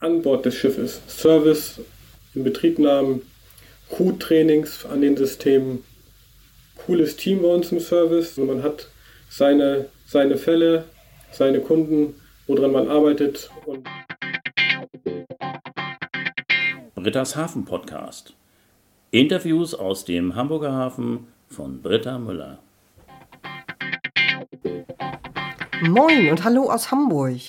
an Bord des Schiffes. Service, Inbetriebnahmen, Crew-Trainings an den Systemen. Cooles Team bei uns im Service. Und man hat seine, seine Fälle, seine Kunden, woran man arbeitet. Und Britta's Hafen Podcast. Interviews aus dem Hamburger Hafen von Britta Müller. Moin und hallo aus Hamburg.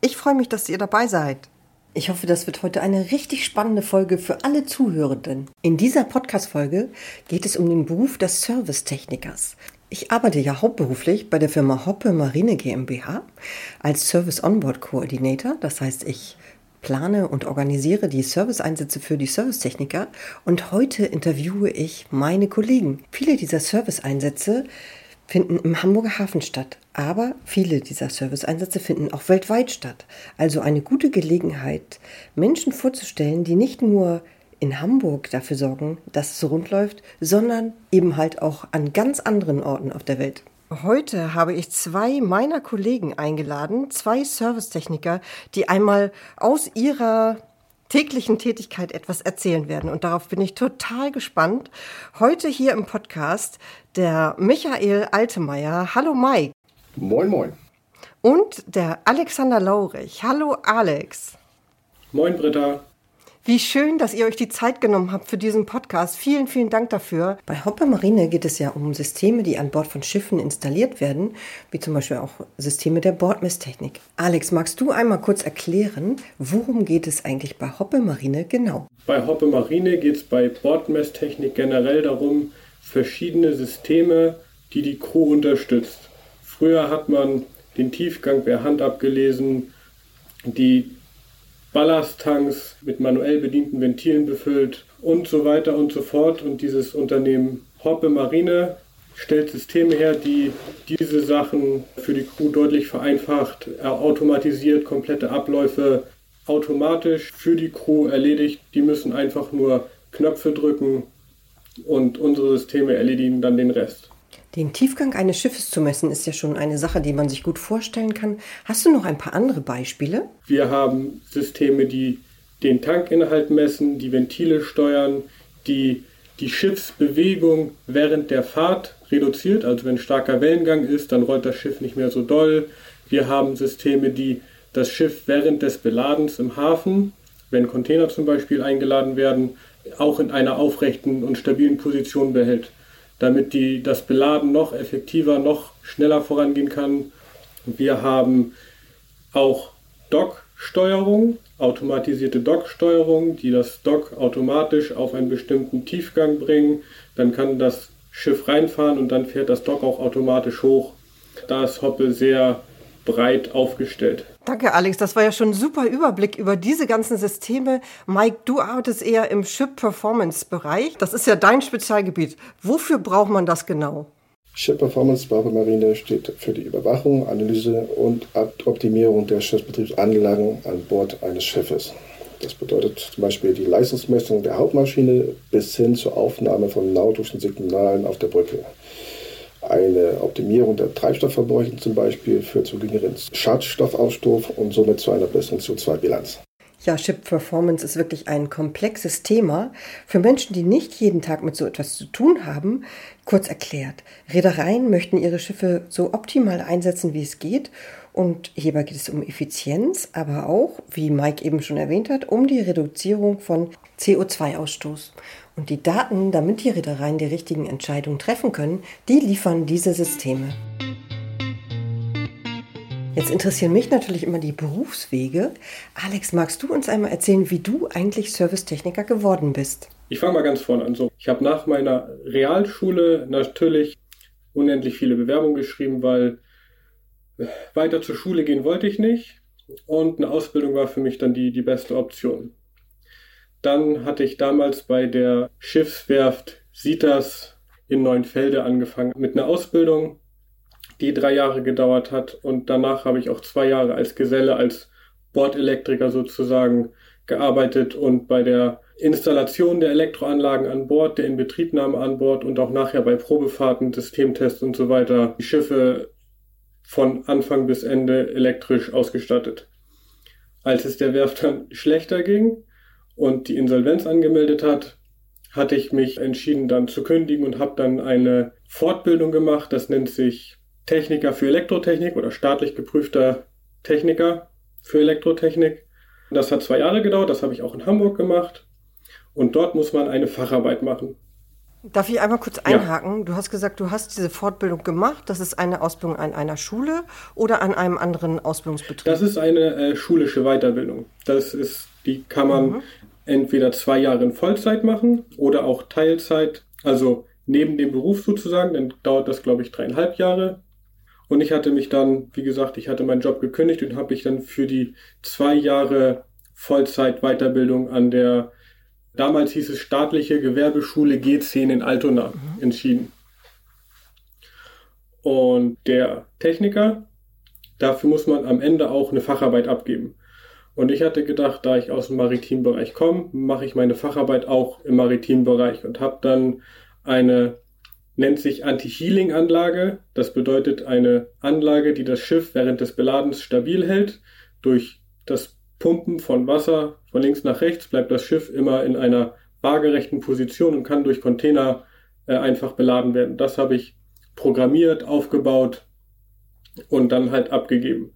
Ich freue mich, dass ihr dabei seid. Ich hoffe, das wird heute eine richtig spannende Folge für alle Zuhörenden. In dieser Podcast-Folge geht es um den Beruf des Servicetechnikers. Ich arbeite ja hauptberuflich bei der Firma Hoppe Marine GmbH als Service Onboard Coordinator. Das heißt, ich plane und organisiere die Serviceeinsätze für die Servicetechniker und heute interviewe ich meine Kollegen. Viele dieser Serviceeinsätze finden im Hamburger Hafen statt, aber viele dieser Serviceeinsätze finden auch weltweit statt. Also eine gute Gelegenheit, Menschen vorzustellen, die nicht nur in Hamburg dafür sorgen, dass es so rund läuft, sondern eben halt auch an ganz anderen Orten auf der Welt. Heute habe ich zwei meiner Kollegen eingeladen, zwei Servicetechniker, die einmal aus ihrer täglichen Tätigkeit etwas erzählen werden. Und darauf bin ich total gespannt. Heute hier im Podcast der Michael Altemeyer. Hallo Mike. Moin, moin. Und der Alexander Laurich. Hallo Alex. Moin Britta. Wie schön, dass ihr euch die Zeit genommen habt für diesen Podcast. Vielen, vielen Dank dafür. Bei Hopper Marine geht es ja um Systeme, die an Bord von Schiffen installiert werden, wie zum Beispiel auch Systeme der Bordmesstechnik. Alex, magst du einmal kurz erklären, worum geht es eigentlich bei Hoppe Marine genau? Bei Hoppe Marine geht es bei Bordmesstechnik generell darum, verschiedene Systeme, die die Crew unterstützt. Früher hat man den Tiefgang per Hand abgelesen, die Ballasttanks mit manuell bedienten Ventilen befüllt und so weiter und so fort. Und dieses Unternehmen Hoppe Marine stellt Systeme her, die diese Sachen für die Crew deutlich vereinfacht, automatisiert komplette Abläufe automatisch für die Crew erledigt. Die müssen einfach nur Knöpfe drücken und unsere Systeme erledigen dann den Rest. Den Tiefgang eines Schiffes zu messen ist ja schon eine Sache, die man sich gut vorstellen kann. Hast du noch ein paar andere Beispiele? Wir haben Systeme, die den Tankinhalt messen, die Ventile steuern, die die Schiffsbewegung während der Fahrt reduziert. Also wenn starker Wellengang ist, dann rollt das Schiff nicht mehr so doll. Wir haben Systeme, die das Schiff während des Beladens im Hafen, wenn Container zum Beispiel eingeladen werden, auch in einer aufrechten und stabilen Position behält damit die, das Beladen noch effektiver, noch schneller vorangehen kann. Wir haben auch Dock-Steuerung, automatisierte Dock-Steuerung, die das Dock automatisch auf einen bestimmten Tiefgang bringen. Dann kann das Schiff reinfahren und dann fährt das Dock auch automatisch hoch. Da ist Hoppe sehr breit aufgestellt. Danke, Alex. Das war ja schon ein super Überblick über diese ganzen Systeme. Mike, du arbeitest eher im Ship-Performance-Bereich. Das ist ja dein Spezialgebiet. Wofür braucht man das genau? Ship Performance bei Marine steht für die Überwachung, Analyse und Optimierung der Schiffsbetriebsanlagen an Bord eines Schiffes. Das bedeutet zum Beispiel die Leistungsmessung der Hauptmaschine bis hin zur Aufnahme von nautischen Signalen auf der Brücke. Eine Optimierung der Treibstoffverbräuche zum Beispiel führt zu geringeren Schadstoffausstoß und somit zu einer besseren CO2-Bilanz. Ja, Ship Performance ist wirklich ein komplexes Thema. Für Menschen, die nicht jeden Tag mit so etwas zu tun haben, kurz erklärt. Reedereien möchten ihre Schiffe so optimal einsetzen, wie es geht. Und hierbei geht es um Effizienz, aber auch, wie Mike eben schon erwähnt hat, um die Reduzierung von CO2-Ausstoß. Und die Daten, damit die Reedereien die richtigen Entscheidungen treffen können, die liefern diese Systeme. Jetzt interessieren mich natürlich immer die Berufswege. Alex, magst du uns einmal erzählen, wie du eigentlich Servicetechniker geworden bist? Ich fange mal ganz vorne an. So, ich habe nach meiner Realschule natürlich unendlich viele Bewerbungen geschrieben, weil weiter zur Schule gehen wollte ich nicht. Und eine Ausbildung war für mich dann die, die beste Option. Dann hatte ich damals bei der Schiffswerft Sitas in Neuenfelde angefangen mit einer Ausbildung, die drei Jahre gedauert hat. Und danach habe ich auch zwei Jahre als Geselle, als Bordelektriker sozusagen gearbeitet und bei der Installation der Elektroanlagen an Bord, der Inbetriebnahme an Bord und auch nachher bei Probefahrten, Systemtests und so weiter die Schiffe von Anfang bis Ende elektrisch ausgestattet. als es der Werft dann schlechter ging und die Insolvenz angemeldet hat, hatte ich mich entschieden, dann zu kündigen und habe dann eine Fortbildung gemacht. Das nennt sich Techniker für Elektrotechnik oder staatlich geprüfter Techniker für Elektrotechnik. Das hat zwei Jahre gedauert, das habe ich auch in Hamburg gemacht. Und dort muss man eine Facharbeit machen. Darf ich einmal kurz einhaken? Ja. Du hast gesagt, du hast diese Fortbildung gemacht. Das ist eine Ausbildung an einer Schule oder an einem anderen Ausbildungsbetrieb? Das ist eine äh, schulische Weiterbildung. Das ist, die kann man mhm. entweder zwei Jahre in Vollzeit machen oder auch Teilzeit, also neben dem Beruf sozusagen. Dann dauert das, glaube ich, dreieinhalb Jahre. Und ich hatte mich dann, wie gesagt, ich hatte meinen Job gekündigt und habe ich dann für die zwei Jahre Vollzeit Weiterbildung an der damals hieß es staatliche Gewerbeschule G10 in Altona mhm. entschieden. Und der Techniker, dafür muss man am Ende auch eine Facharbeit abgeben. Und ich hatte gedacht, da ich aus dem Maritimbereich komme, mache ich meine Facharbeit auch im Maritimbereich und habe dann eine, nennt sich Anti-Healing-Anlage. Das bedeutet eine Anlage, die das Schiff während des Beladens stabil hält. Durch das Pumpen von Wasser von links nach rechts bleibt das Schiff immer in einer waagerechten Position und kann durch Container äh, einfach beladen werden. Das habe ich programmiert, aufgebaut und dann halt abgegeben.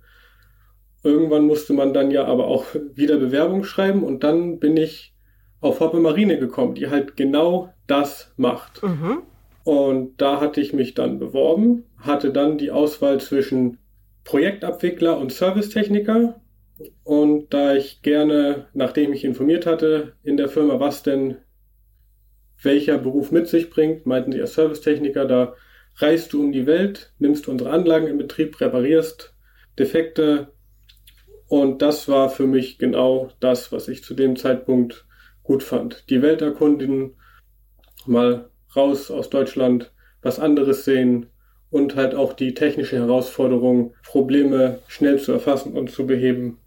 Irgendwann musste man dann ja aber auch wieder Bewerbung schreiben und dann bin ich auf Hoppe Marine gekommen, die halt genau das macht. Mhm. Und da hatte ich mich dann beworben, hatte dann die Auswahl zwischen Projektabwickler und Servicetechniker und da ich gerne, nachdem ich informiert hatte in der Firma, was denn welcher Beruf mit sich bringt, meinten sie als Servicetechniker, da reist du um die Welt, nimmst unsere Anlagen in Betrieb, reparierst Defekte. Und das war für mich genau das, was ich zu dem Zeitpunkt gut fand. Die Welt erkunden, mal raus aus Deutschland, was anderes sehen und halt auch die technische Herausforderung, Probleme schnell zu erfassen und zu beheben.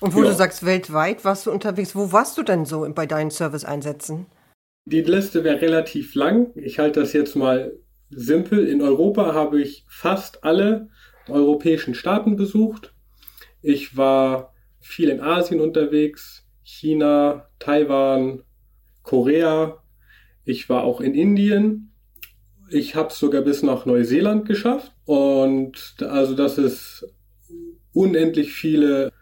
Und wo ja. du sagst, weltweit warst du unterwegs, wo warst du denn so bei deinen Service-Einsätzen? Die Liste wäre relativ lang. Ich halte das jetzt mal simpel. In Europa habe ich fast alle europäischen Staaten besucht. Ich war viel in Asien unterwegs, China, Taiwan, Korea. Ich war auch in Indien. Ich habe es sogar bis nach Neuseeland geschafft. Und also das ist unendlich viele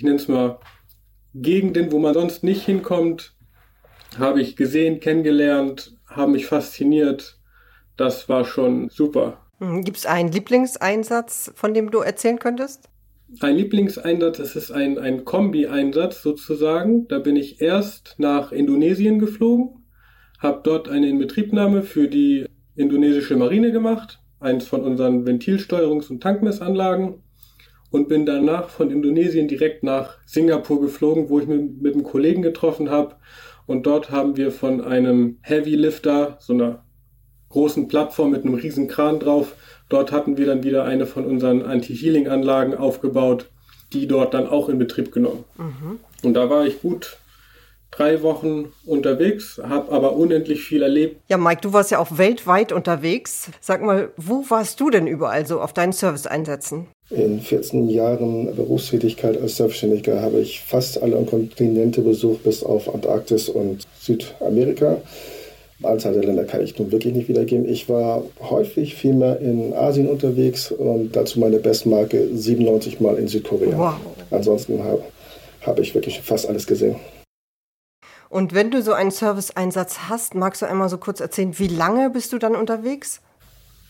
ich nenne es mal, Gegenden, wo man sonst nicht hinkommt, habe ich gesehen, kennengelernt, haben mich fasziniert. Das war schon super. Hm, Gibt es einen Lieblingseinsatz, von dem du erzählen könntest? Ein Lieblingseinsatz, das ist ein, ein Kombi-Einsatz sozusagen. Da bin ich erst nach Indonesien geflogen, habe dort eine Inbetriebnahme für die indonesische Marine gemacht, eins von unseren Ventilsteuerungs- und Tankmessanlagen und bin danach von Indonesien direkt nach Singapur geflogen, wo ich mich mit einem Kollegen getroffen habe. Und dort haben wir von einem Heavy Lifter, so einer großen Plattform mit einem riesen Kran drauf, dort hatten wir dann wieder eine von unseren Anti-Healing-Anlagen aufgebaut, die dort dann auch in Betrieb genommen. Mhm. Und da war ich gut drei Wochen unterwegs, habe aber unendlich viel erlebt. Ja, Mike, du warst ja auch weltweit unterwegs. Sag mal, wo warst du denn überall so auf deinen Service-Einsätzen? In 14 Jahren Berufstätigkeit als Selbstständiger habe ich fast alle Kontinente besucht, bis auf Antarktis und Südamerika. Anzahl der Länder kann ich nun wirklich nicht wiedergeben. Ich war häufig viel mehr in Asien unterwegs und dazu meine Bestmarke 97 Mal in Südkorea. Wow. Ansonsten habe hab ich wirklich fast alles gesehen. Und wenn du so einen Serviceeinsatz hast, magst du einmal so kurz erzählen, wie lange bist du dann unterwegs?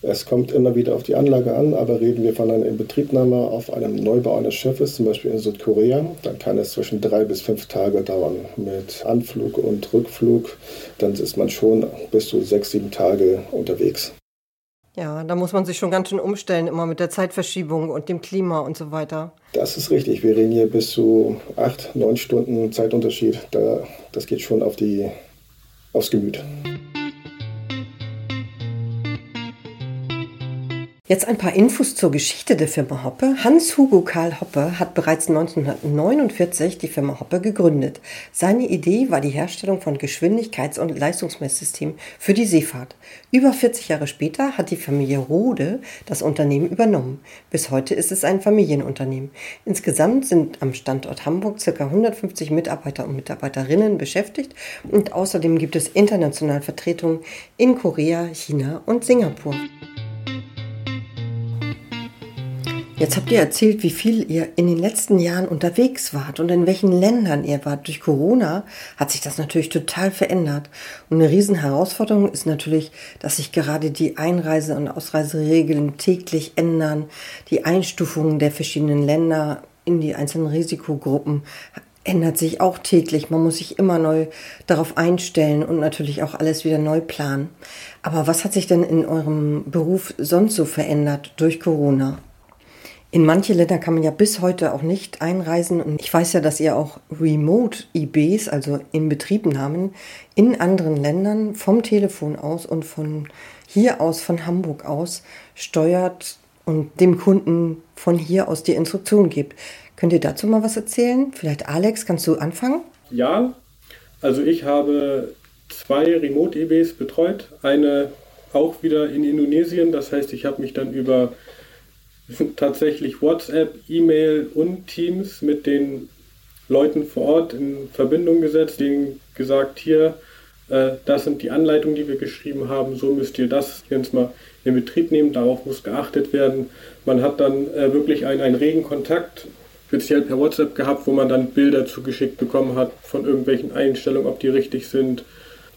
Es kommt immer wieder auf die Anlage an, aber reden wir von einer Inbetriebnahme auf einem Neubau eines Schiffes, zum Beispiel in Südkorea, dann kann es zwischen drei bis fünf Tage dauern. Mit Anflug und Rückflug, dann ist man schon bis zu sechs, sieben Tage unterwegs. Ja, da muss man sich schon ganz schön umstellen, immer mit der Zeitverschiebung und dem Klima und so weiter. Das ist richtig. Wir reden hier bis zu acht, neun Stunden Zeitunterschied. Da, das geht schon auf die, aufs Gemüt. Jetzt ein paar Infos zur Geschichte der Firma Hoppe. Hans-Hugo Karl Hoppe hat bereits 1949 die Firma Hoppe gegründet. Seine Idee war die Herstellung von Geschwindigkeits- und Leistungsmesssystemen für die Seefahrt. Über 40 Jahre später hat die Familie Rode das Unternehmen übernommen. Bis heute ist es ein Familienunternehmen. Insgesamt sind am Standort Hamburg ca. 150 Mitarbeiter und Mitarbeiterinnen beschäftigt und außerdem gibt es international Vertretungen in Korea, China und Singapur. Jetzt habt ihr erzählt, wie viel ihr in den letzten Jahren unterwegs wart und in welchen Ländern ihr wart. Durch Corona hat sich das natürlich total verändert. Und eine Riesenherausforderung ist natürlich, dass sich gerade die Einreise- und Ausreiseregeln täglich ändern. Die Einstufungen der verschiedenen Länder in die einzelnen Risikogruppen ändert sich auch täglich. Man muss sich immer neu darauf einstellen und natürlich auch alles wieder neu planen. Aber was hat sich denn in eurem Beruf sonst so verändert durch Corona? In manche Länder kann man ja bis heute auch nicht einreisen. Und ich weiß ja, dass ihr auch Remote-IBs, also in Betriebnahmen, in anderen Ländern vom Telefon aus und von hier aus, von Hamburg aus, steuert und dem Kunden von hier aus die Instruktion gibt. Könnt ihr dazu mal was erzählen? Vielleicht Alex, kannst du anfangen? Ja, also ich habe zwei Remote-IBs betreut. Eine auch wieder in Indonesien. Das heißt, ich habe mich dann über tatsächlich WhatsApp, E-Mail und Teams mit den Leuten vor Ort in Verbindung gesetzt, denen gesagt, hier, äh, das sind die Anleitungen, die wir geschrieben haben, so müsst ihr das jetzt mal in Betrieb nehmen, darauf muss geachtet werden. Man hat dann äh, wirklich einen, einen regen Kontakt, speziell per WhatsApp gehabt, wo man dann Bilder zugeschickt bekommen hat von irgendwelchen Einstellungen, ob die richtig sind,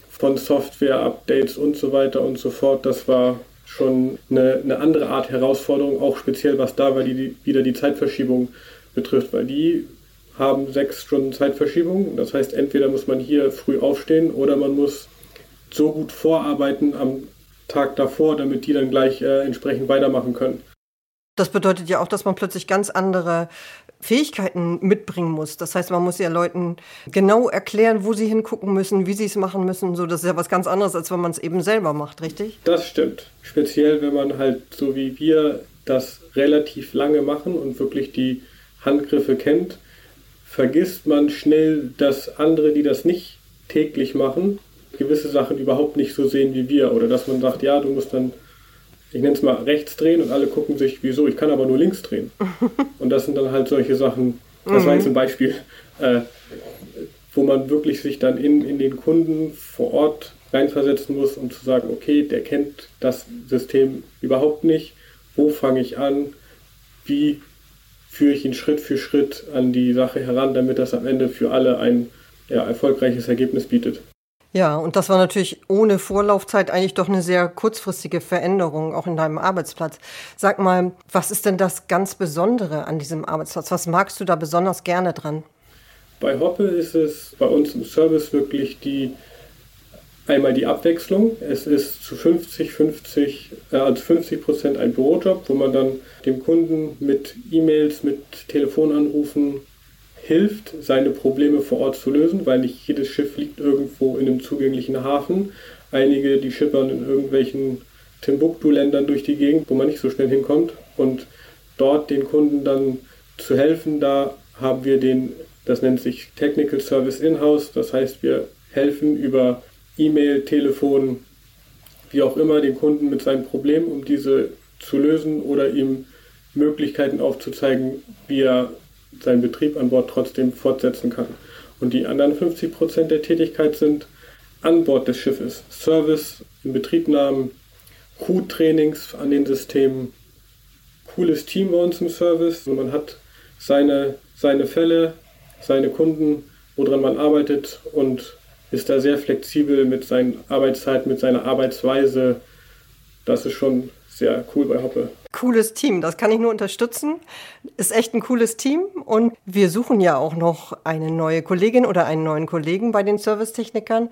von Software-Updates und so weiter und so fort. Das war schon eine, eine andere Art Herausforderung, auch speziell was da weil die, wieder die Zeitverschiebung betrifft, weil die haben sechs Stunden Zeitverschiebung. Das heißt, entweder muss man hier früh aufstehen oder man muss so gut vorarbeiten am Tag davor, damit die dann gleich äh, entsprechend weitermachen können. Das bedeutet ja auch, dass man plötzlich ganz andere Fähigkeiten mitbringen muss. Das heißt, man muss ja Leuten genau erklären, wo sie hingucken müssen, wie sie es machen müssen. So, das ist ja was ganz anderes, als wenn man es eben selber macht, richtig? Das stimmt. Speziell, wenn man halt so wie wir das relativ lange machen und wirklich die Handgriffe kennt, vergisst man schnell, dass andere, die das nicht täglich machen, gewisse Sachen überhaupt nicht so sehen wie wir. Oder dass man sagt, ja, du musst dann ich nenne es mal rechts drehen und alle gucken sich, wieso, ich kann aber nur links drehen. Und das sind dann halt solche Sachen, das war jetzt ein mhm. Beispiel, äh, wo man wirklich sich dann in, in den Kunden vor Ort reinversetzen muss, um zu sagen, okay, der kennt das System überhaupt nicht, wo fange ich an, wie führe ich ihn Schritt für Schritt an die Sache heran, damit das am Ende für alle ein ja, erfolgreiches Ergebnis bietet. Ja, und das war natürlich ohne Vorlaufzeit eigentlich doch eine sehr kurzfristige Veränderung, auch in deinem Arbeitsplatz. Sag mal, was ist denn das ganz Besondere an diesem Arbeitsplatz? Was magst du da besonders gerne dran? Bei Hoppe ist es bei uns im Service wirklich die einmal die Abwechslung. Es ist zu 50, 50, äh, also 50 Prozent ein Bürojob, wo man dann dem Kunden mit E-Mails, mit Telefonanrufen hilft, seine Probleme vor Ort zu lösen, weil nicht jedes Schiff liegt irgendwo in einem zugänglichen Hafen. Einige, die schippern in irgendwelchen Timbuktu-Ländern durch die Gegend, wo man nicht so schnell hinkommt. Und dort den Kunden dann zu helfen, da haben wir den, das nennt sich Technical Service In-House. Das heißt, wir helfen über E-Mail, Telefon, wie auch immer, den Kunden mit seinem Problem, um diese zu lösen oder ihm Möglichkeiten aufzuzeigen, wie er seinen Betrieb an Bord trotzdem fortsetzen kann. Und die anderen 50 Prozent der Tätigkeit sind an Bord des Schiffes. Service, Inbetriebnahmen, Crew-Trainings an den Systemen. Cooles Team bei uns im Service. Und man hat seine, seine Fälle, seine Kunden, woran man arbeitet und ist da sehr flexibel mit seinen Arbeitszeiten, mit seiner Arbeitsweise. Das ist schon sehr cool bei Hoppe. Cooles Team, das kann ich nur unterstützen. Ist echt ein cooles Team und wir suchen ja auch noch eine neue Kollegin oder einen neuen Kollegen bei den Servicetechnikern.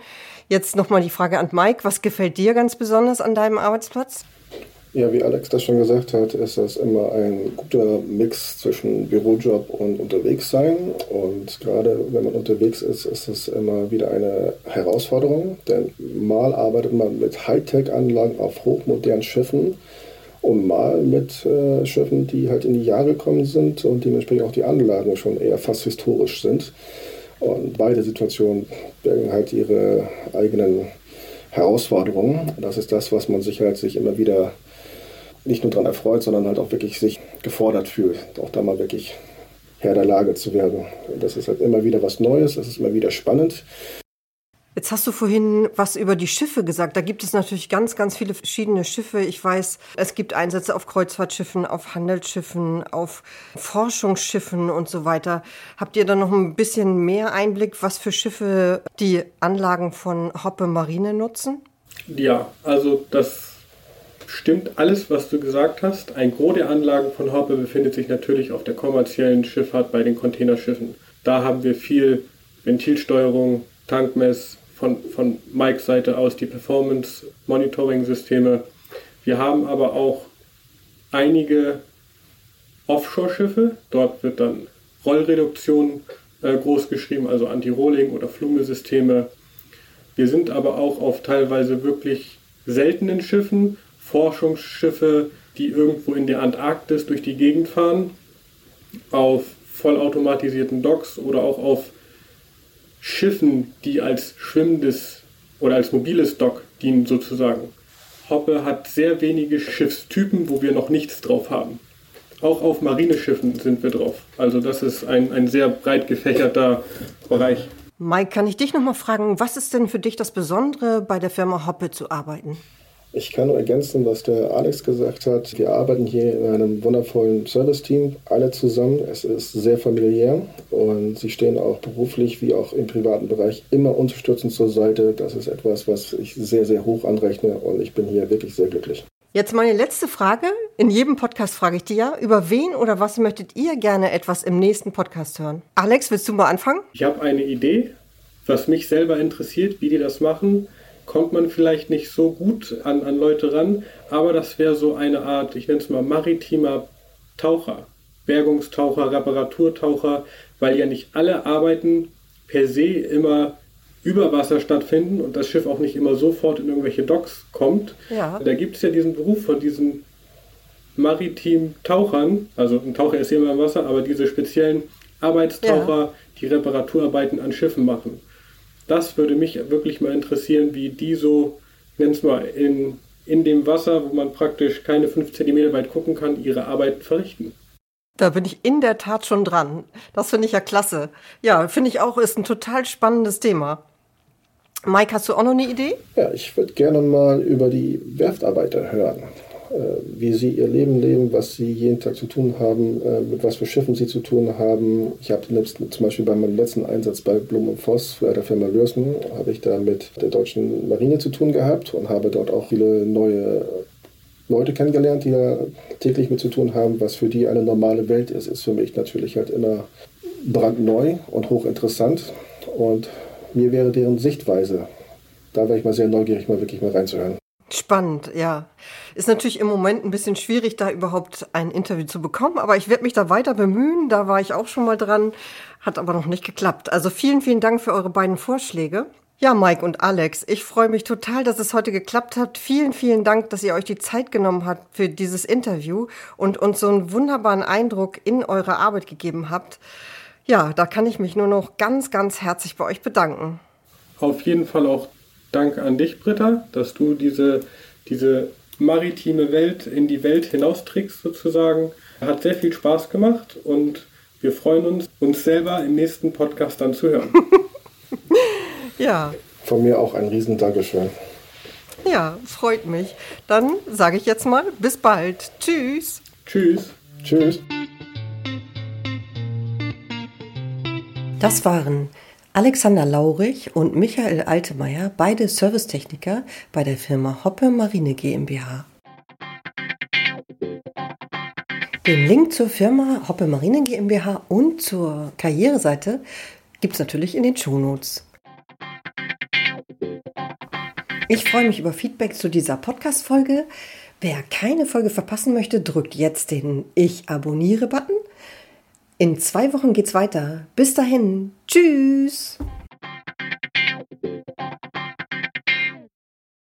Jetzt nochmal die Frage an Mike, was gefällt dir ganz besonders an deinem Arbeitsplatz? Ja, wie Alex das schon gesagt hat, ist das immer ein guter Mix zwischen Bürojob und Unterwegssein. Und gerade wenn man unterwegs ist, ist es immer wieder eine Herausforderung. Denn mal arbeitet man mit Hightech-Anlagen auf hochmodernen Schiffen und mal mit äh, Schiffen, die halt in die Jahre gekommen sind und dementsprechend auch die Anlagen schon eher fast historisch sind. Und beide Situationen bergen halt ihre eigenen Herausforderungen. Das ist das, was man sich halt sich immer wieder nicht nur daran erfreut, sondern halt auch wirklich sich gefordert fühlt, auch da mal wirklich Herr der Lage zu werden. Und das ist halt immer wieder was Neues, das ist immer wieder spannend. Jetzt hast du vorhin was über die Schiffe gesagt. Da gibt es natürlich ganz, ganz viele verschiedene Schiffe. Ich weiß, es gibt Einsätze auf Kreuzfahrtschiffen, auf Handelsschiffen, auf Forschungsschiffen und so weiter. Habt ihr da noch ein bisschen mehr Einblick, was für Schiffe die Anlagen von Hoppe Marine nutzen? Ja, also das stimmt alles, was du gesagt hast. Ein Gros der Anlagen von Hoppe befindet sich natürlich auf der kommerziellen Schifffahrt bei den Containerschiffen. Da haben wir viel Ventilsteuerung, Tankmess, von, von Mikes Seite aus die Performance-Monitoring-Systeme. Wir haben aber auch einige Offshore-Schiffe. Dort wird dann Rollreduktion äh, groß also Anti-Rolling- oder Flume-Systeme. Wir sind aber auch auf teilweise wirklich seltenen Schiffen, Forschungsschiffe, die irgendwo in der Antarktis durch die Gegend fahren, auf vollautomatisierten Docks oder auch auf Schiffen, die als schwimmendes oder als mobiles Dock dienen sozusagen. Hoppe hat sehr wenige Schiffstypen, wo wir noch nichts drauf haben. Auch auf Marineschiffen sind wir drauf. Also das ist ein, ein sehr breit gefächerter Bereich. Mike, kann ich dich nochmal fragen, was ist denn für dich das Besondere, bei der Firma Hoppe zu arbeiten? Ich kann nur ergänzen, was der Alex gesagt hat. Wir arbeiten hier in einem wundervollen Service-Team, alle zusammen. Es ist sehr familiär und sie stehen auch beruflich wie auch im privaten Bereich immer unterstützend zur Seite. Das ist etwas, was ich sehr, sehr hoch anrechne und ich bin hier wirklich sehr glücklich. Jetzt meine letzte Frage. In jedem Podcast frage ich dir ja, über wen oder was möchtet ihr gerne etwas im nächsten Podcast hören? Alex, willst du mal anfangen? Ich habe eine Idee, was mich selber interessiert, wie die das machen kommt man vielleicht nicht so gut an, an Leute ran, aber das wäre so eine Art, ich nenne es mal maritimer Taucher, Bergungstaucher, Reparaturtaucher, weil ja nicht alle Arbeiten per se immer über Wasser stattfinden und das Schiff auch nicht immer sofort in irgendwelche Docks kommt. Ja. Da gibt es ja diesen Beruf von diesen maritimen Tauchern, also ein Taucher ist immer im Wasser, aber diese speziellen Arbeitstaucher, ja. die Reparaturarbeiten an Schiffen machen das würde mich wirklich mal interessieren, wie die so, nenn's mal, in, in dem Wasser, wo man praktisch keine fünf Zentimeter weit gucken kann, ihre Arbeit verrichten. Da bin ich in der Tat schon dran. Das finde ich ja klasse. Ja, finde ich auch, ist ein total spannendes Thema. Mike, hast du auch noch eine Idee? Ja, ich würde gerne mal über die Werftarbeiter hören. Äh, wie sie ihr Leben leben, was sie jeden Tag zu tun haben, äh, mit was für Schiffen sie zu tun haben. Ich habe zum Beispiel bei meinem letzten Einsatz bei Blum und Voss bei der Firma Lürsen, habe ich da mit der deutschen Marine zu tun gehabt und habe dort auch viele neue Leute kennengelernt, die da täglich mit zu tun haben. Was für die eine normale Welt ist, ist für mich natürlich halt immer brandneu und hochinteressant. Und mir wäre deren Sichtweise, da wäre ich mal sehr neugierig, mal wirklich mal reinzuhören. Spannend, ja. Ist natürlich im Moment ein bisschen schwierig, da überhaupt ein Interview zu bekommen, aber ich werde mich da weiter bemühen. Da war ich auch schon mal dran, hat aber noch nicht geklappt. Also vielen, vielen Dank für eure beiden Vorschläge. Ja, Mike und Alex, ich freue mich total, dass es heute geklappt hat. Vielen, vielen Dank, dass ihr euch die Zeit genommen habt für dieses Interview und uns so einen wunderbaren Eindruck in eure Arbeit gegeben habt. Ja, da kann ich mich nur noch ganz, ganz herzlich bei euch bedanken. Auf jeden Fall auch Dank an dich, Britta, dass du diese, diese maritime Welt in die Welt hinaustrickst sozusagen. Hat sehr viel Spaß gemacht und wir freuen uns, uns selber im nächsten Podcast dann zu hören. ja. Von mir auch ein riesen Dankeschön. Ja, freut mich. Dann sage ich jetzt mal bis bald. Tschüss. Tschüss. Tschüss. Das waren Alexander Laurich und Michael Altemeyer, beide Servicetechniker bei der Firma Hoppe Marine GmbH. Den Link zur Firma Hoppe Marine GmbH und zur Karriereseite gibt es natürlich in den Shownotes. Ich freue mich über Feedback zu dieser Podcast-Folge. Wer keine Folge verpassen möchte, drückt jetzt den Ich abonniere-Button in zwei Wochen geht's weiter. Bis dahin. Tschüss.